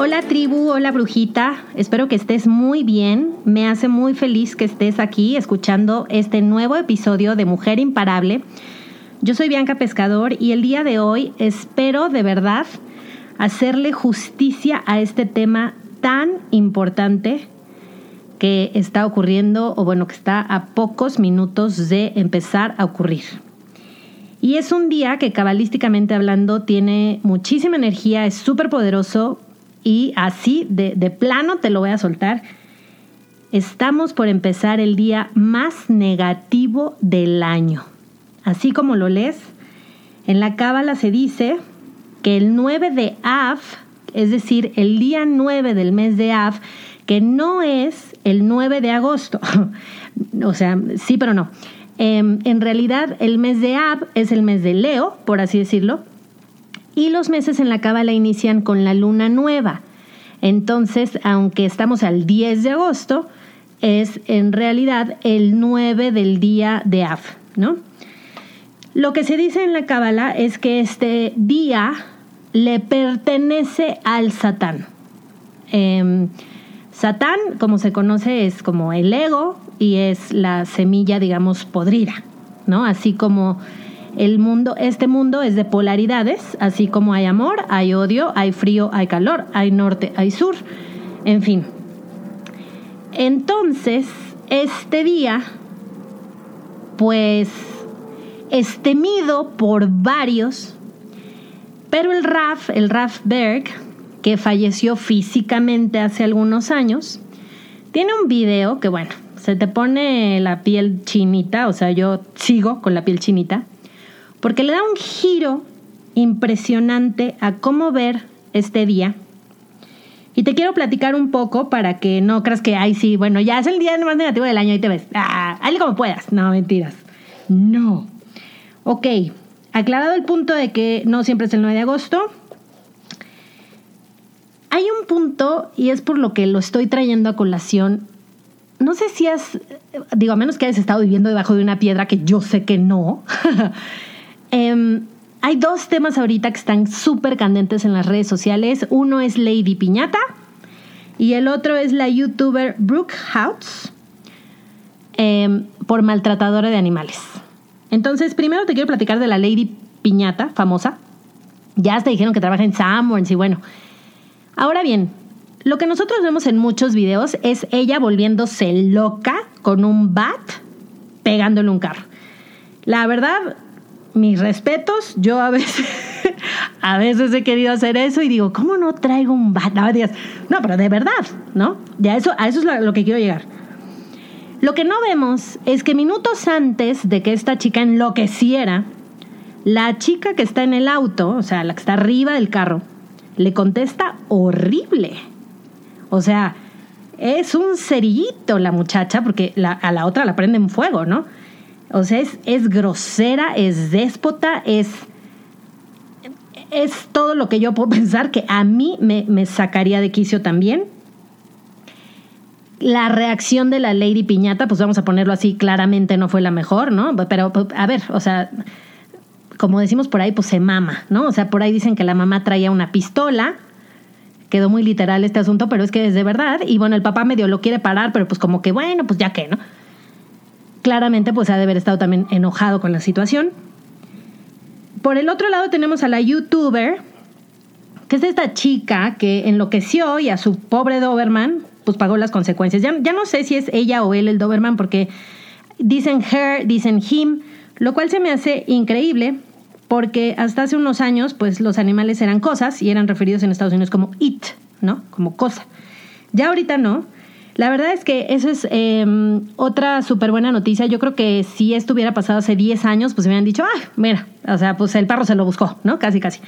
Hola tribu, hola brujita, espero que estés muy bien. Me hace muy feliz que estés aquí escuchando este nuevo episodio de Mujer Imparable. Yo soy Bianca Pescador y el día de hoy espero de verdad hacerle justicia a este tema tan importante que está ocurriendo o bueno, que está a pocos minutos de empezar a ocurrir. Y es un día que cabalísticamente hablando tiene muchísima energía, es súper poderoso, y así de, de plano te lo voy a soltar. Estamos por empezar el día más negativo del año. Así como lo lees, en la cábala se dice que el 9 de Av, es decir, el día 9 del mes de Av, que no es el 9 de agosto, o sea, sí pero no. Em, en realidad el mes de Av es el mes de Leo, por así decirlo, y los meses en la cábala inician con la luna nueva. Entonces, aunque estamos al 10 de agosto, es en realidad el 9 del día de Av, ¿no? Lo que se dice en la cábala es que este día le pertenece al Satán. Em, Satán, como se conoce, es como el ego y es la semilla, digamos, podrida, ¿no? Así como el mundo, este mundo es de polaridades, así como hay amor, hay odio, hay frío, hay calor, hay norte, hay sur, en fin. Entonces, este día, pues, es temido por varios, pero el Raf, el Raf Berg, que falleció físicamente hace algunos años, tiene un video que, bueno, se te pone la piel chinita, o sea, yo sigo con la piel chinita porque le da un giro impresionante a cómo ver este día. Y te quiero platicar un poco para que no creas que, ay, sí, bueno, ya es el día más negativo del año y te ves. Ah, hazle como puedas. No, mentiras. No. Ok, aclarado el punto de que no siempre es el 9 de agosto. Hay un punto, y es por lo que lo estoy trayendo a colación. No sé si has, digo, a menos que hayas estado viviendo debajo de una piedra, que yo sé que no. Em, hay dos temas ahorita que están súper candentes en las redes sociales. Uno es Lady Piñata y el otro es la youtuber Brooke House em, por maltratadora de animales. Entonces, primero te quiero platicar de la Lady Piñata, famosa. Ya te dijeron que trabaja en Sanborns y bueno. Ahora bien, lo que nosotros vemos en muchos videos es ella volviéndose loca con un bat pegándole un carro. La verdad, mis respetos, yo a veces, a veces he querido hacer eso y digo, ¿cómo no traigo un bat? No, pero de verdad, ¿no? Ya eso, a eso es lo que quiero llegar. Lo que no vemos es que minutos antes de que esta chica enloqueciera, la chica que está en el auto, o sea, la que está arriba del carro, le contesta horrible. O sea, es un cerillito la muchacha, porque a la otra la prende en fuego, ¿no? O sea, es, grosera, es déspota, es, es todo lo que yo puedo pensar que a mí me, me sacaría de quicio también. La reacción de la Lady Piñata, pues vamos a ponerlo así, claramente no fue la mejor, ¿no? Pero, a ver, o sea, como decimos por ahí, pues se mama, ¿no? O sea, por ahí dicen que la mamá traía una pistola. Quedó muy literal este asunto, pero es que es de verdad. Y bueno, el papá medio lo quiere parar, pero pues como que bueno, pues ya que, ¿no? Claramente pues ha de haber estado también enojado con la situación. Por el otro lado tenemos a la youtuber, que es esta chica que enloqueció y a su pobre Doberman pues pagó las consecuencias. Ya, ya no sé si es ella o él el Doberman porque dicen her, dicen him, lo cual se me hace increíble porque hasta hace unos años pues los animales eran cosas y eran referidos en Estados Unidos como it, ¿no? Como cosa. Ya ahorita no. La verdad es que eso es em, otra súper buena noticia. Yo creo que si esto hubiera pasado hace 10 años, pues me hubieran dicho, ah, mira, o sea, pues el perro se lo buscó, ¿no? Casi, casi.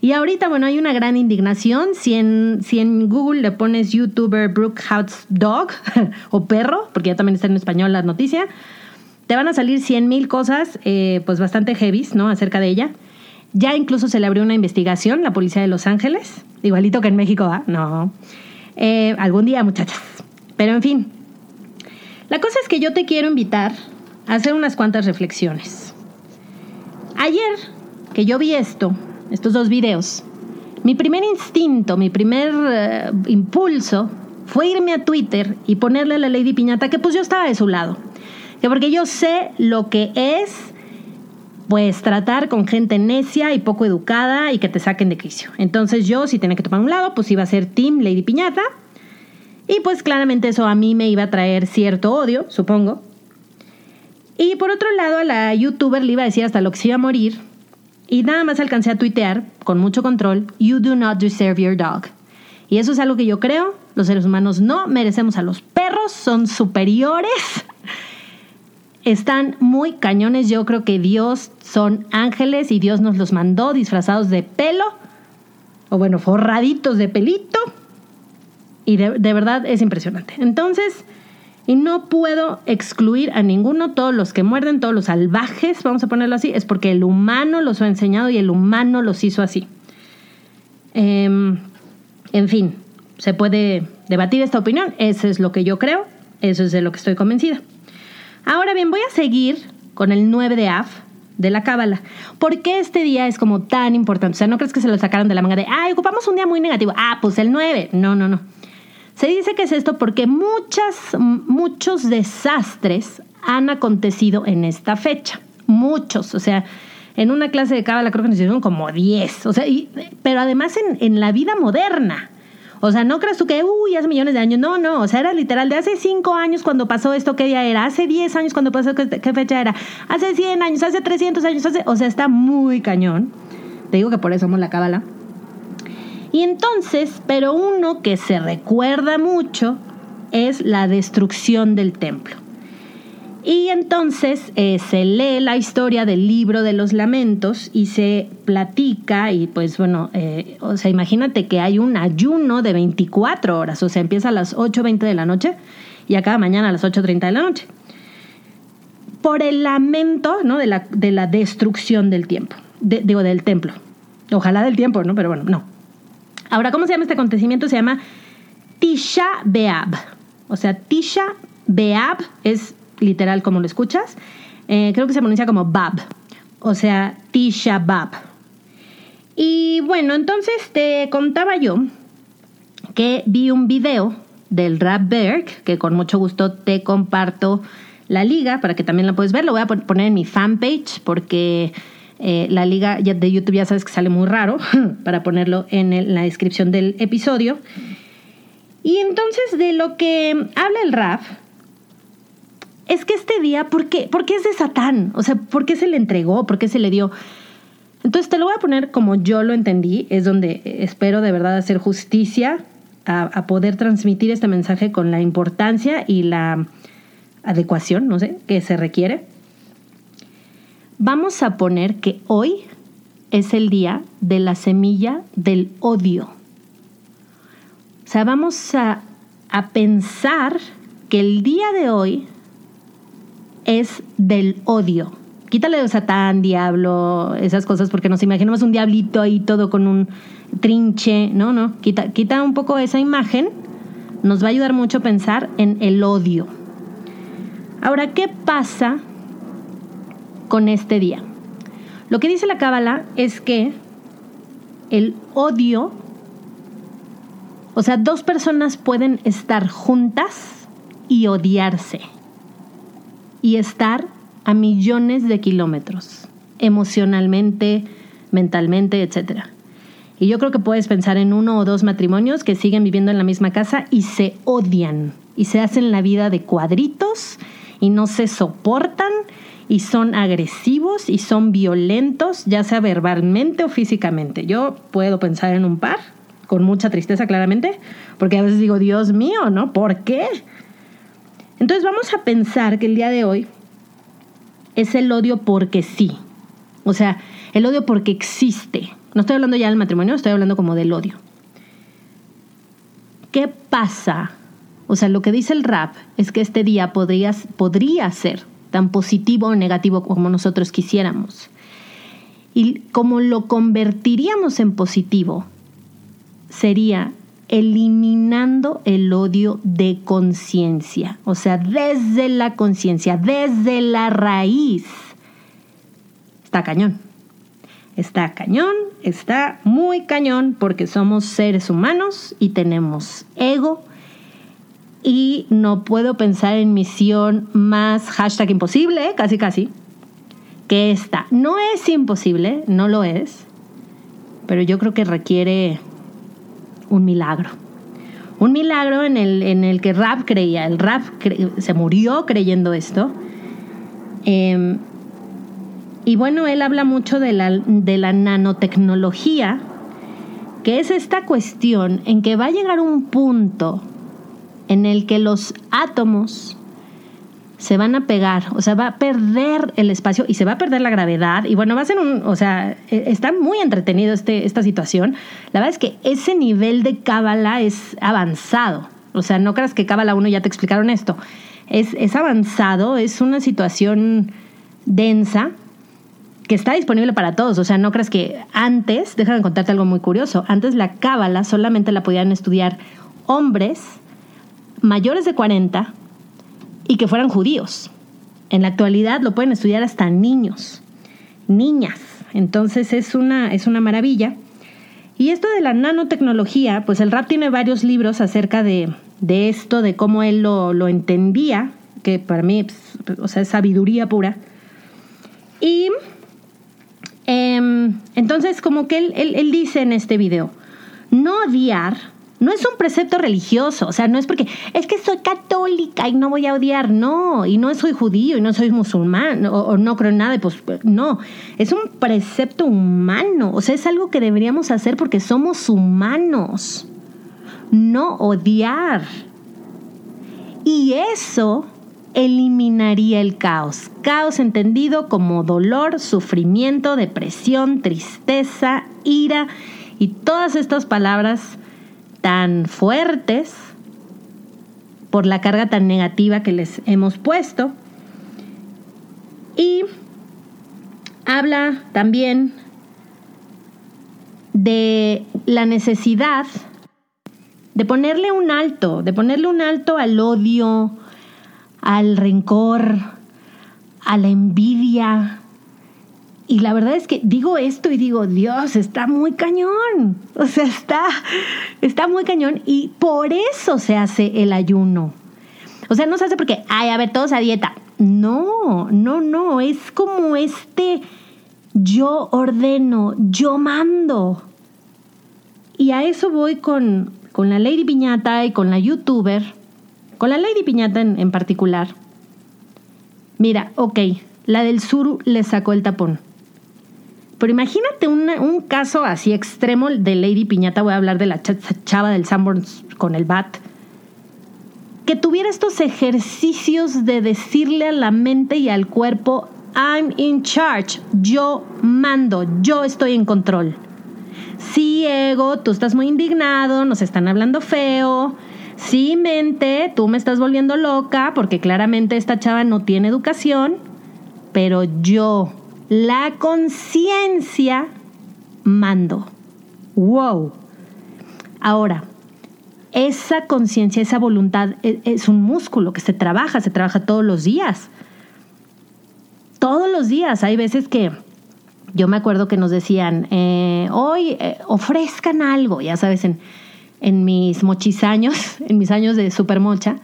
Y ahorita, bueno, hay una gran indignación. Si en, si Google le pones YouTuber Brookhouse Dog o perro, porque ya también está en español la noticia, te van a salir 100 mil cosas, eh, pues bastante heavies, ¿no? Acerca de ella. Ya incluso se le abrió una investigación, la policía de Los Ángeles, igualito que en México, ¿ah? No. Eh, algún día, muchachas. Pero en fin, la cosa es que yo te quiero invitar a hacer unas cuantas reflexiones. Ayer que yo vi esto, estos dos videos, mi primer instinto, mi primer eh, impulso fue irme a Twitter y ponerle a la Lady Piñata que pues yo estaba de su lado. Que porque yo sé lo que es pues tratar con gente necia y poco educada y que te saquen de quicio. Entonces yo si tenía que tomar un lado, pues iba a ser Team Lady Piñata. Y pues claramente eso a mí me iba a traer cierto odio, supongo. Y por otro lado a la youtuber le iba a decir hasta lo que se iba a morir y nada más alcancé a tuitear, con mucho control, You do not deserve your dog. Y eso es algo que yo creo, los seres humanos no merecemos a los perros, son superiores, están muy cañones, yo creo que Dios son ángeles y Dios nos los mandó disfrazados de pelo, o bueno, forraditos de pelito, y de, de verdad es impresionante. Entonces, y no puedo excluir a ninguno, todos los que muerden, todos los salvajes, vamos a ponerlo así, es porque el humano los ha enseñado y el humano los hizo así. Em, en fin, se puede debatir esta opinión, eso es lo que yo creo, eso es de lo que estoy convencida. Ahora bien, voy a seguir con el 9 de Af de la Cábala. ¿Por qué este día es como tan importante? O sea, no crees que se lo sacaron de la manga de, ay, ocupamos un día muy negativo. Ah, pues el 9. No, no, no. Se dice que es esto porque muchas, muchos desastres han acontecido en esta fecha. Muchos, o sea, en una clase de cábala creo que nos hicieron como 10, o sea, pero además en, en, la vida moderna. O sea, no creas tú que, uy, hace millones de años. No, no, o sea, era literal de hace 5 años cuando pasó esto, ¿qué día era? Hace 10 años cuando pasó, ¿qué, qué fecha era? Hace 100 años, hace 300 años, hace, o sea, está muy cañón. Te digo que por eso somos la cábala. Y entonces, pero uno que se recuerda mucho es la destrucción del templo. Y entonces eh, se lee la historia del libro de los lamentos y se platica y pues bueno, eh, o sea, imagínate que hay un ayuno de 24 horas, o sea, empieza a las 8.20 de la noche y acaba mañana a las 8.30 de la noche. Por el lamento ¿no? de, la, de la destrucción del tiempo, digo, del templo. Ojalá del tiempo, ¿no? Pero bueno, no. Ahora, ¿cómo se llama este acontecimiento? Se llama Tisha Beab. O sea, Tisha Beab es literal como lo escuchas. Eh, creo que se pronuncia como Bab. O sea, Tisha Bab. Y bueno, entonces te contaba yo que vi un video del Rap Berg, que con mucho gusto te comparto la liga para que también la puedes ver. Lo voy a poner en mi fanpage porque eh, la liga de YouTube ya sabes que sale muy raro para ponerlo en, la descripción del episodio. Y entonces de lo que habla el rap es que este día, ¿por qué? ¿por qué es de Satán? O sea, ¿por qué se le entregó? ¿Por qué se le dio? Entonces te lo voy a poner como yo lo entendí, es donde espero de verdad hacer justicia a, a poder transmitir este mensaje con la importancia y la adecuación, no sé, que se requiere. Vamos a poner que hoy es el día de la semilla del odio. O sea, vamos a, pensar que el día de hoy es del odio. Quítale de Satán, diablo, esas cosas, porque nos imaginamos un diablito ahí todo con un trinche. No, no, quita, quita un poco esa imagen. Nos va a ayudar mucho a pensar en el odio. Ahora, ¿qué pasa con este día. Lo que dice la Cábala es que el odio, o sea, dos personas pueden estar juntas y odiarse y estar a millones de kilómetros, emocionalmente, mentalmente, etc. Y yo creo que puedes pensar en uno o dos matrimonios que siguen viviendo en la misma casa y se odian y se hacen la vida de cuadritos y no se soportan y son agresivos y son violentos, ya sea verbalmente o físicamente. Yo puedo pensar en un par, con mucha tristeza claramente, porque a veces digo, Dios mío, ¿no? ¿Por qué? Entonces vamos a pensar que el día de hoy es el odio porque sí. O sea, el odio porque existe. No estoy hablando ya del matrimonio, estoy hablando como del odio. ¿Qué pasa? O sea, lo que dice el rap es que este día podría, podría ser tan positivo o negativo como nosotros quisiéramos. Y como lo convertiríamos en positivo, sería eliminando el odio de conciencia, o sea, desde la conciencia, desde la raíz. Está cañón. Está cañón, está muy cañón porque somos seres humanos y tenemos ego y no puedo pensar en misión más hashtag imposible, casi casi, que esta. No es imposible, no lo es, pero yo creo que requiere un milagro. Un milagro en el, en el que Rap creía. El Rap se murió creyendo esto. Em, y bueno, él habla mucho de la, de la nanotecnología, que es esta cuestión en que va a llegar un punto en el que los átomos se van a pegar, o sea, va a perder el espacio y se va a perder la gravedad. Y bueno, va a ser un, o sea, e, está muy entretenido este, esta situación. La verdad es que ese nivel de cábala es avanzado. O sea, no creas que cábala 1 ya te explicaron esto. Es, es avanzado, es una situación densa que está disponible para todos. O sea, no creas que antes, déjame contarte algo muy curioso, antes la cábala solamente la podían estudiar hombres mayores de 40 y que fueran judíos. En la actualidad lo pueden estudiar hasta niños, niñas. Entonces es una, es una maravilla. Y esto de la nanotecnología, pues el rap tiene varios libros acerca de, esto, de cómo él lo, entendía, que para mí, pues, o sea, es sabiduría pura. Y em, entonces como que él, él dice en este video, no odiar no es un precepto religioso, o sea, no es porque es que soy católica y no voy a odiar, no, y no soy judío y no soy musulmán o, no creo en nada, pues no, es un precepto humano, o sea, es algo que deberíamos hacer porque somos humanos, no odiar. Y eso eliminaría el caos. Caos entendido como dolor, sufrimiento, depresión, tristeza, ira y todas estas palabras tan fuertes por la carga tan negativa que les hemos puesto. Y habla también de la necesidad de ponerle un alto, de ponerle un alto al odio, al rencor, a la envidia, y la verdad es que digo esto y digo, Dios, está muy cañón. O sea, está, está muy cañón y por eso se hace el ayuno. O sea, no se hace porque, ay, a ver, todos a dieta. No, no, no, es como este yo ordeno, yo mando. Y a eso voy con, con la Lady Piñata y con la youtuber, con la Lady Piñata en, en particular. Mira, ok, la del sur le sacó el tapón. Pero imagínate un caso así extremo de Lady Piñata, voy a hablar de la chava del Sanborns con el bat, que tuviera estos ejercicios de decirle a la mente y al cuerpo, I'm in charge, yo mando, yo estoy en control. Sí, ego, tú estás muy indignado, nos están hablando feo. Sí, mente, tú me estás volviendo loca porque claramente esta chava no tiene educación, pero yo la conciencia mando. ¡Wow! Ahora, esa conciencia, esa voluntad e, es un músculo que se trabaja, se trabaja todos los días. Todos los días. Hay veces que yo me acuerdo que nos decían, eh, hoy eh, ofrezcan algo, ya sabes, en, en mis mochisaños, en mis años de supermocha,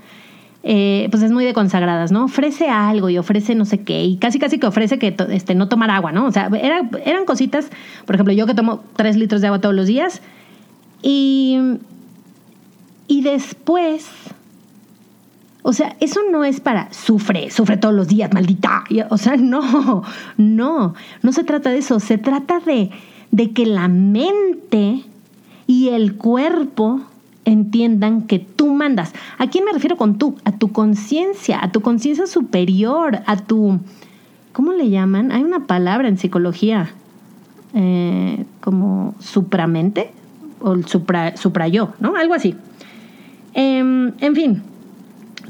eh, pues es muy de consagradas, ¿no? Ofrece algo y ofrece no sé qué, y casi casi que ofrece que este, no tomar agua, ¿no? O sea, eran cositas, por ejemplo, yo que tomo tres litros de agua todos los días, y, y después, O sea, eso no es para sufre, sufre todos los días, maldita. O sea, no, no, no se trata de eso. Se trata de, de que la mente y el cuerpo entiendan que tú mandas. ¿A quién me refiero con tú? A tu conciencia, a tu conciencia superior, a tu... ¿Cómo le llaman? Hay una palabra en psicología, eh, como supramente, o el supra, yo, ¿no? Algo así. Em, en fin,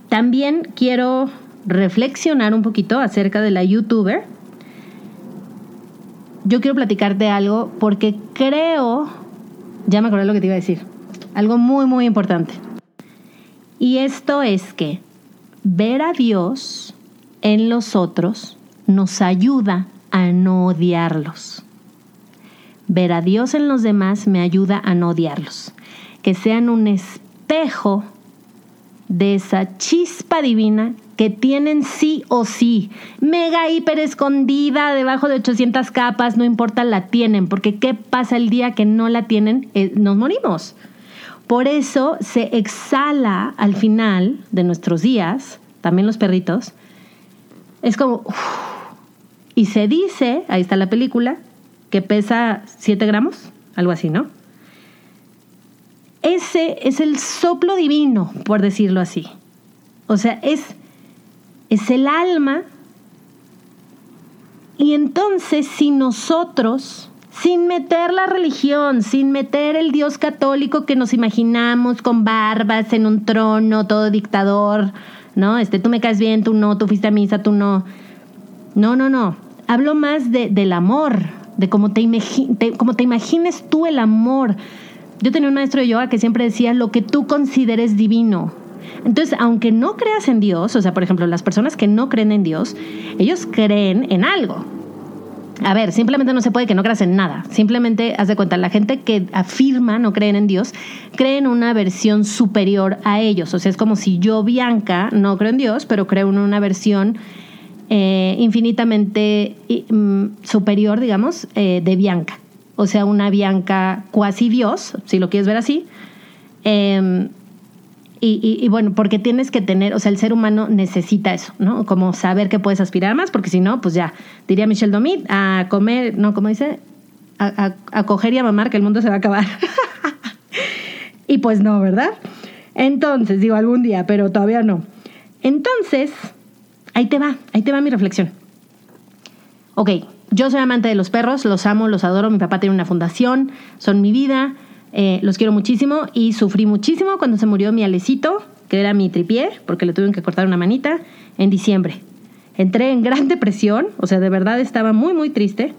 también quiero reflexionar un poquito acerca de la youtuber. Yo quiero platicarte algo porque creo, ya me acordé lo que te iba a decir, algo muy, muy importante. Y esto es que ver a Dios en los otros nos ayuda a no odiarlos. Ver a Dios en los demás me ayuda a no odiarlos. Que sean un espejo de esa chispa divina que tienen sí o sí. Mega hiper escondida debajo de 800 capas, no importa, la tienen, porque ¿qué pasa el día que no la tienen? Eh, nos morimos. Por eso se exhala al final de nuestros días, también los perritos, es como... y se dice, ahí está la película, que pesa 7 gramos, algo así, ¿no? Ese es el soplo divino, por decirlo así. O sea, es, es el alma. Y entonces si nosotros sin meter la religión, sin meter el Dios católico que nos imaginamos con barbas en un trono, todo dictador, ¿no? Este, tú me caes bien, tú no, tú fuiste a misa, tú no. No, no, no. Hablo más de, del amor, de cómo te, cómo te imagines tú el amor. Yo tenía un maestro de yoga que siempre decía lo que tú consideres divino. Entonces, aunque no creas en Dios, o sea, por ejemplo, las personas que no creen en Dios, ellos creen en algo. A ver, simplemente no se puede que no creas en nada. Simplemente, haz de cuenta, la gente que afirma no creen en Dios, creen una versión superior a ellos. O sea, es como si yo, Bianca, no creo en Dios, pero creo en una versión eh, infinitamente mm, superior, digamos, eh, de Bianca. O sea, una Bianca cuasi Dios, si lo quieres ver así. Em, y, bueno, porque tienes que tener, o sea, el ser humano necesita eso, ¿no? Como saber que puedes aspirar más, porque si no, pues ya, diría Michelle Domit, a comer, no, ¿cómo dice? A, a, coger y a mamar que el mundo se va a acabar. y pues no, ¿verdad? Entonces, digo, algún día, pero todavía no. Entonces, ahí te va, ahí te va mi reflexión. Ok, yo soy amante de los perros, los amo, los adoro, mi papá tiene una fundación, son mi vida eh, los quiero muchísimo y sufrí muchísimo cuando se murió mi alecito, que era mi tripié, porque le tuvieron que cortar una manita, en diciembre. Entré en gran depresión, o sea, de verdad estaba muy, muy triste.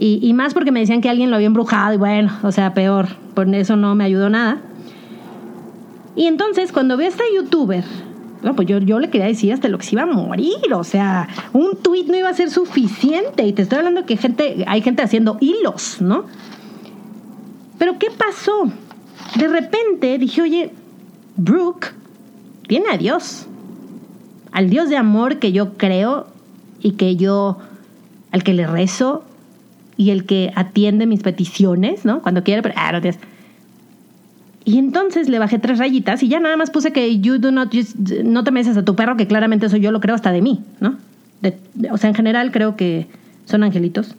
Y, más porque me decían que alguien lo había embrujado y bueno, o sea, peor. Por eso no me ayudó nada. Y entonces, cuando vi a esta youtuber, pues yo, yo le quería decir hasta lo que se iba a morir. O sea, un tweet no iba a ser suficiente. Y te estoy hablando que gente, hay gente haciendo hilos, ¿no? Pero ¿qué pasó? De repente dije, oye, Brooke tiene a Dios. Al Dios de amor que yo creo y que yo, al que le rezo y el que atiende mis peticiones, ¿no? Cuando quiere, pero, ah, no, Y entonces le bajé tres rayitas y ya nada más puse que you do not no te meses a tu perro, que claramente eso yo lo creo hasta de mí, ¿no? o sea, en general creo que son angelitos.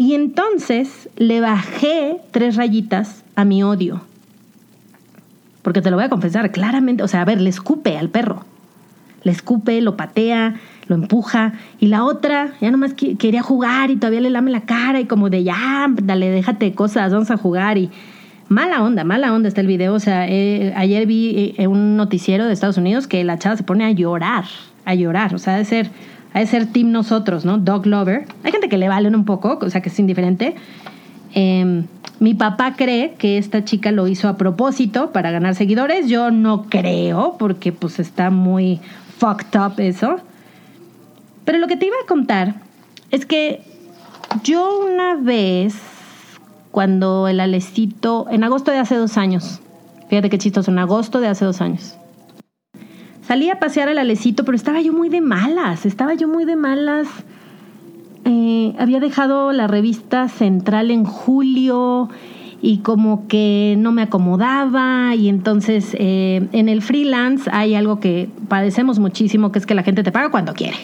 Y entonces le bajé tres rayitas a mi odio. Porque te lo voy a confesar claramente, o sea, a ver, le escupe al perro. Le escupe, lo patea, lo empuja. Y la otra, ya nomás quería jugar y todavía le lame la cara y como de ya, dale, déjate cosas, vamos a jugar. Y mala onda, mala onda está el video. O sea, eh, ayer vi eh, un noticiero de Estados Unidos que la chava se pone a llorar, a llorar. O sea, de ser a ser team nosotros, ¿no? Dog lover. Hay gente que le valen un poco, o sea que es indiferente. Em, mi papá cree que esta chica lo hizo a propósito para ganar seguidores. Yo no creo, porque pues está muy fucked up eso. Pero lo que te iba a contar es que yo una vez, cuando el Alecito, en agosto de hace dos años, fíjate qué chistoso, en agosto de hace dos años, Salí a pasear al alecito, pero estaba yo muy de malas, estaba yo muy de malas. Eh, había dejado la revista Central en julio y como que no me acomodaba y entonces eh, en el freelance hay algo que padecemos muchísimo, que es que la gente te paga cuando quiere.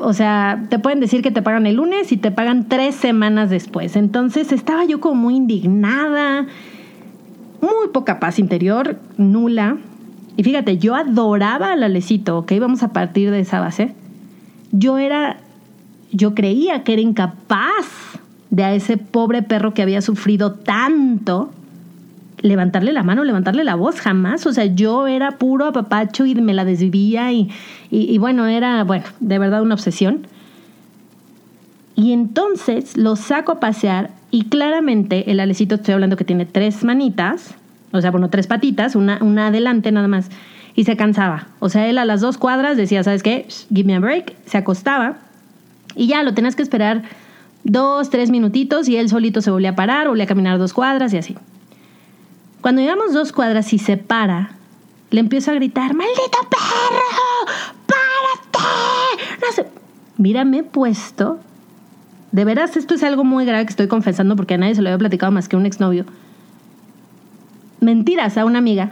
o sea, te pueden decir que te pagan el lunes y te pagan tres semanas después. Entonces estaba yo como muy indignada, muy poca paz interior, nula. Y fíjate, yo adoraba al Alecito, ¿ok? Vamos a partir de esa base. Yo era, yo creía que era incapaz de a ese pobre perro que había sufrido tanto, levantarle la mano, levantarle la voz, jamás. O sea, yo era puro apapacho y me la desvivía y, y, bueno, era, bueno, de verdad una obsesión. Y entonces lo saco a pasear y claramente el alecito, estoy hablando que tiene tres manitas, o sea, bueno, tres patitas, una, una adelante nada más, y se cansaba. O sea, él a las dos cuadras decía, ¿sabes qué? Give me a break, se acostaba y ya lo tenías que esperar dos, tres minutitos y él solito se volvía a parar, volvía a caminar dos cuadras y así. Cuando llegamos dos cuadras y se para, le empiezo a gritar, ¡Maldito perro! ¡Párate! No sé. Mírame puesto. De veras, esto es algo muy grave que estoy confesando porque a nadie se lo había platicado más que un exnovio. Mentiras a una amiga.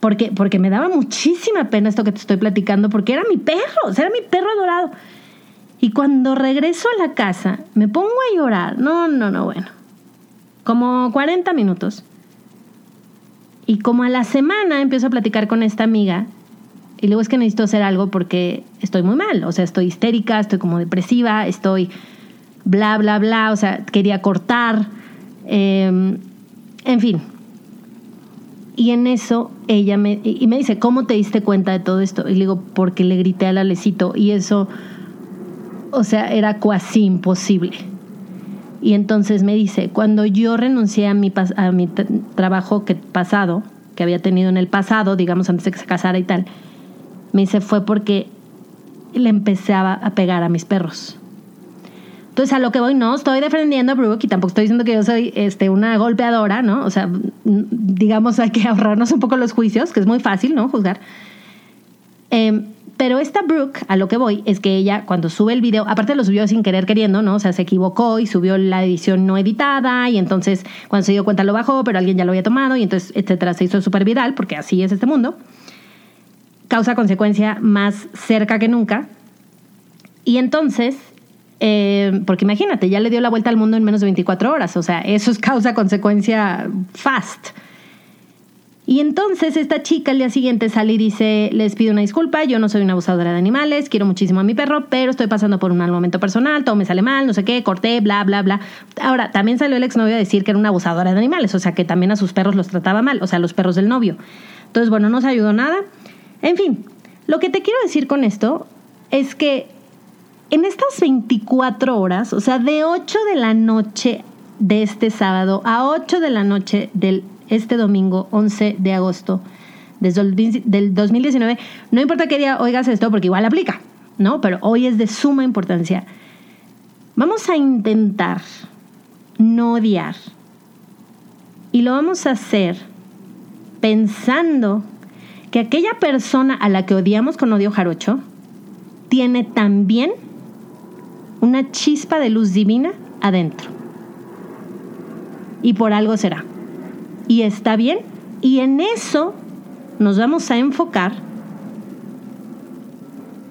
Porque, porque me daba muchísima pena esto que te estoy platicando, porque era mi perro, o sea, era mi perro adorado. Y cuando regreso a la casa, me pongo a llorar. No, no, no, bueno. Como 40 minutos. Y como a la semana empiezo a platicar con esta amiga. Y luego es que necesito hacer algo porque estoy muy mal. O sea, estoy histérica, estoy como depresiva, estoy bla, bla, bla. O sea, quería cortar. Em, en fin. Y en eso ella me, y me dice, ¿cómo te diste cuenta de todo esto? Y le digo, porque le grité al alecito. Y eso o sea, era casi imposible. Y entonces me dice, cuando yo renuncié a mi, a mi trabajo que, pasado, que había tenido en el pasado, digamos antes de que se casara y tal, me dice, fue porque le empecé a, pegar a mis perros. Entonces, a lo que voy, no estoy defendiendo a Brooke y tampoco estoy diciendo que yo soy este, una golpeadora, ¿no? O sea, digamos, hay que ahorrarnos un poco los juicios, que es muy fácil, ¿no? Juzgar. Eh, pero esta Brooke, a lo que voy, es que ella cuando sube el video, aparte lo subió sin querer queriendo, ¿no? O sea, se equivocó y subió la edición no editada y entonces cuando se dio cuenta lo bajó, pero alguien ya lo había tomado y entonces, etcétera, se hizo súper viral porque así es este mundo. Causa consecuencia más cerca que nunca. Y entonces, eh, porque imagínate, ya le dio la vuelta al mundo en menos de 24 horas, o sea, eso es causa consecuencia fast. Y entonces esta chica al día siguiente sale y dice, les pido una disculpa, yo no soy una abusadora de animales, quiero muchísimo a mi perro, pero estoy pasando por un mal momento personal, todo me sale mal, no sé qué, corté, bla, bla, bla. Ahora, también salió el exnovio a decir que era una abusadora de animales, o sea, que también a sus perros los trataba mal, o sea, los perros del novio. Entonces, bueno, no se ayudó nada. En fin, lo que te quiero decir con esto es que en estas 24 horas, o sea, de 8 de la noche de este sábado a 8 de la noche del este domingo 11 de agosto del 2019. No importa qué día oigas esto, porque igual aplica, ¿no? Pero hoy es de suma importancia. Vamos a intentar no odiar. Y lo vamos a hacer pensando que aquella persona a la que odiamos con odio jarocho tiene también una chispa de luz divina adentro. Y por algo será y está bien. Y en eso nos vamos a enfocar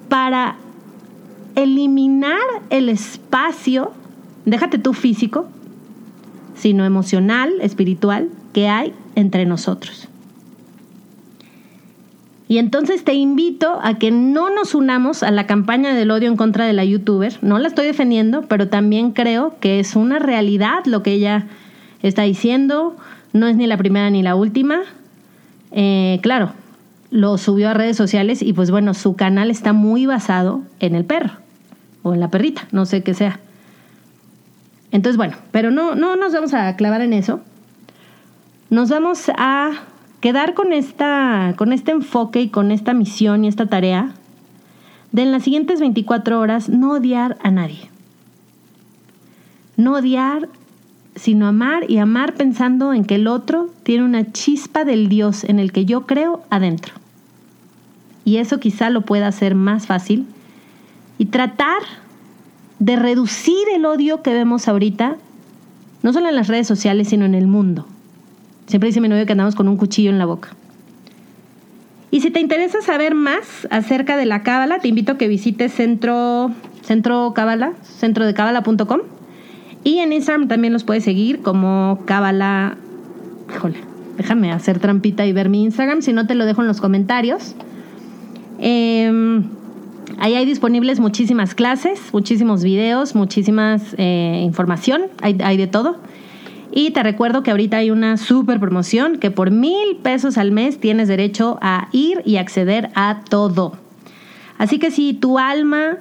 para eliminar el espacio, déjate tú físico, sino emocional, espiritual, que hay entre nosotros. Y entonces te invito a que no nos unamos a la campaña del odio en contra de la youtuber. No la estoy defendiendo, pero también creo que es una realidad lo que ella está diciendo. No es ni la primera ni la última. Eh, claro, lo subió a redes sociales y pues bueno, su canal está muy basado en el perro o en la perrita, no sé qué sea. Entonces bueno, pero no, no nos vamos a clavar en eso. Nos vamos a quedar con, esta, con este enfoque y con esta misión y esta tarea de en las siguientes 24 horas no odiar a nadie. No odiar sino amar y amar pensando en que el otro tiene una chispa del Dios en el que yo creo adentro. Y eso quizá lo pueda hacer más fácil. Y tratar de reducir el odio que vemos ahorita No solo en las redes sociales, sino en el mundo. Siempre dice mi novio que andamos con un cuchillo en la boca. Y si te interesa saber más acerca de la cábala, te invito a que visites Centro, Centro Cábala, centrodecábala.com. Y en Instagram también los puedes seguir como cábala. Híjole, déjame hacer trampita y ver mi Instagram, si no te lo dejo en los comentarios. Em, ahí hay disponibles muchísimas clases, muchísimos videos, muchísimas eh, información, hay de todo. Y te recuerdo que ahorita hay una super promoción que por mil pesos al mes tienes derecho a ir y acceder a todo. Así que si tu alma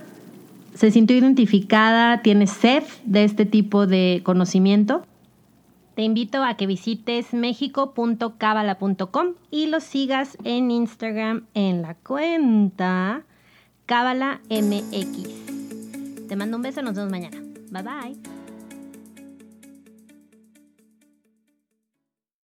se sintió identificada, tienes sed de este tipo de conocimiento, te invito a que visites mexico.cabala.com y lo sigas en Instagram en la cuenta CabalaMX. Te mando un beso, nos vemos mañana. Bye bye.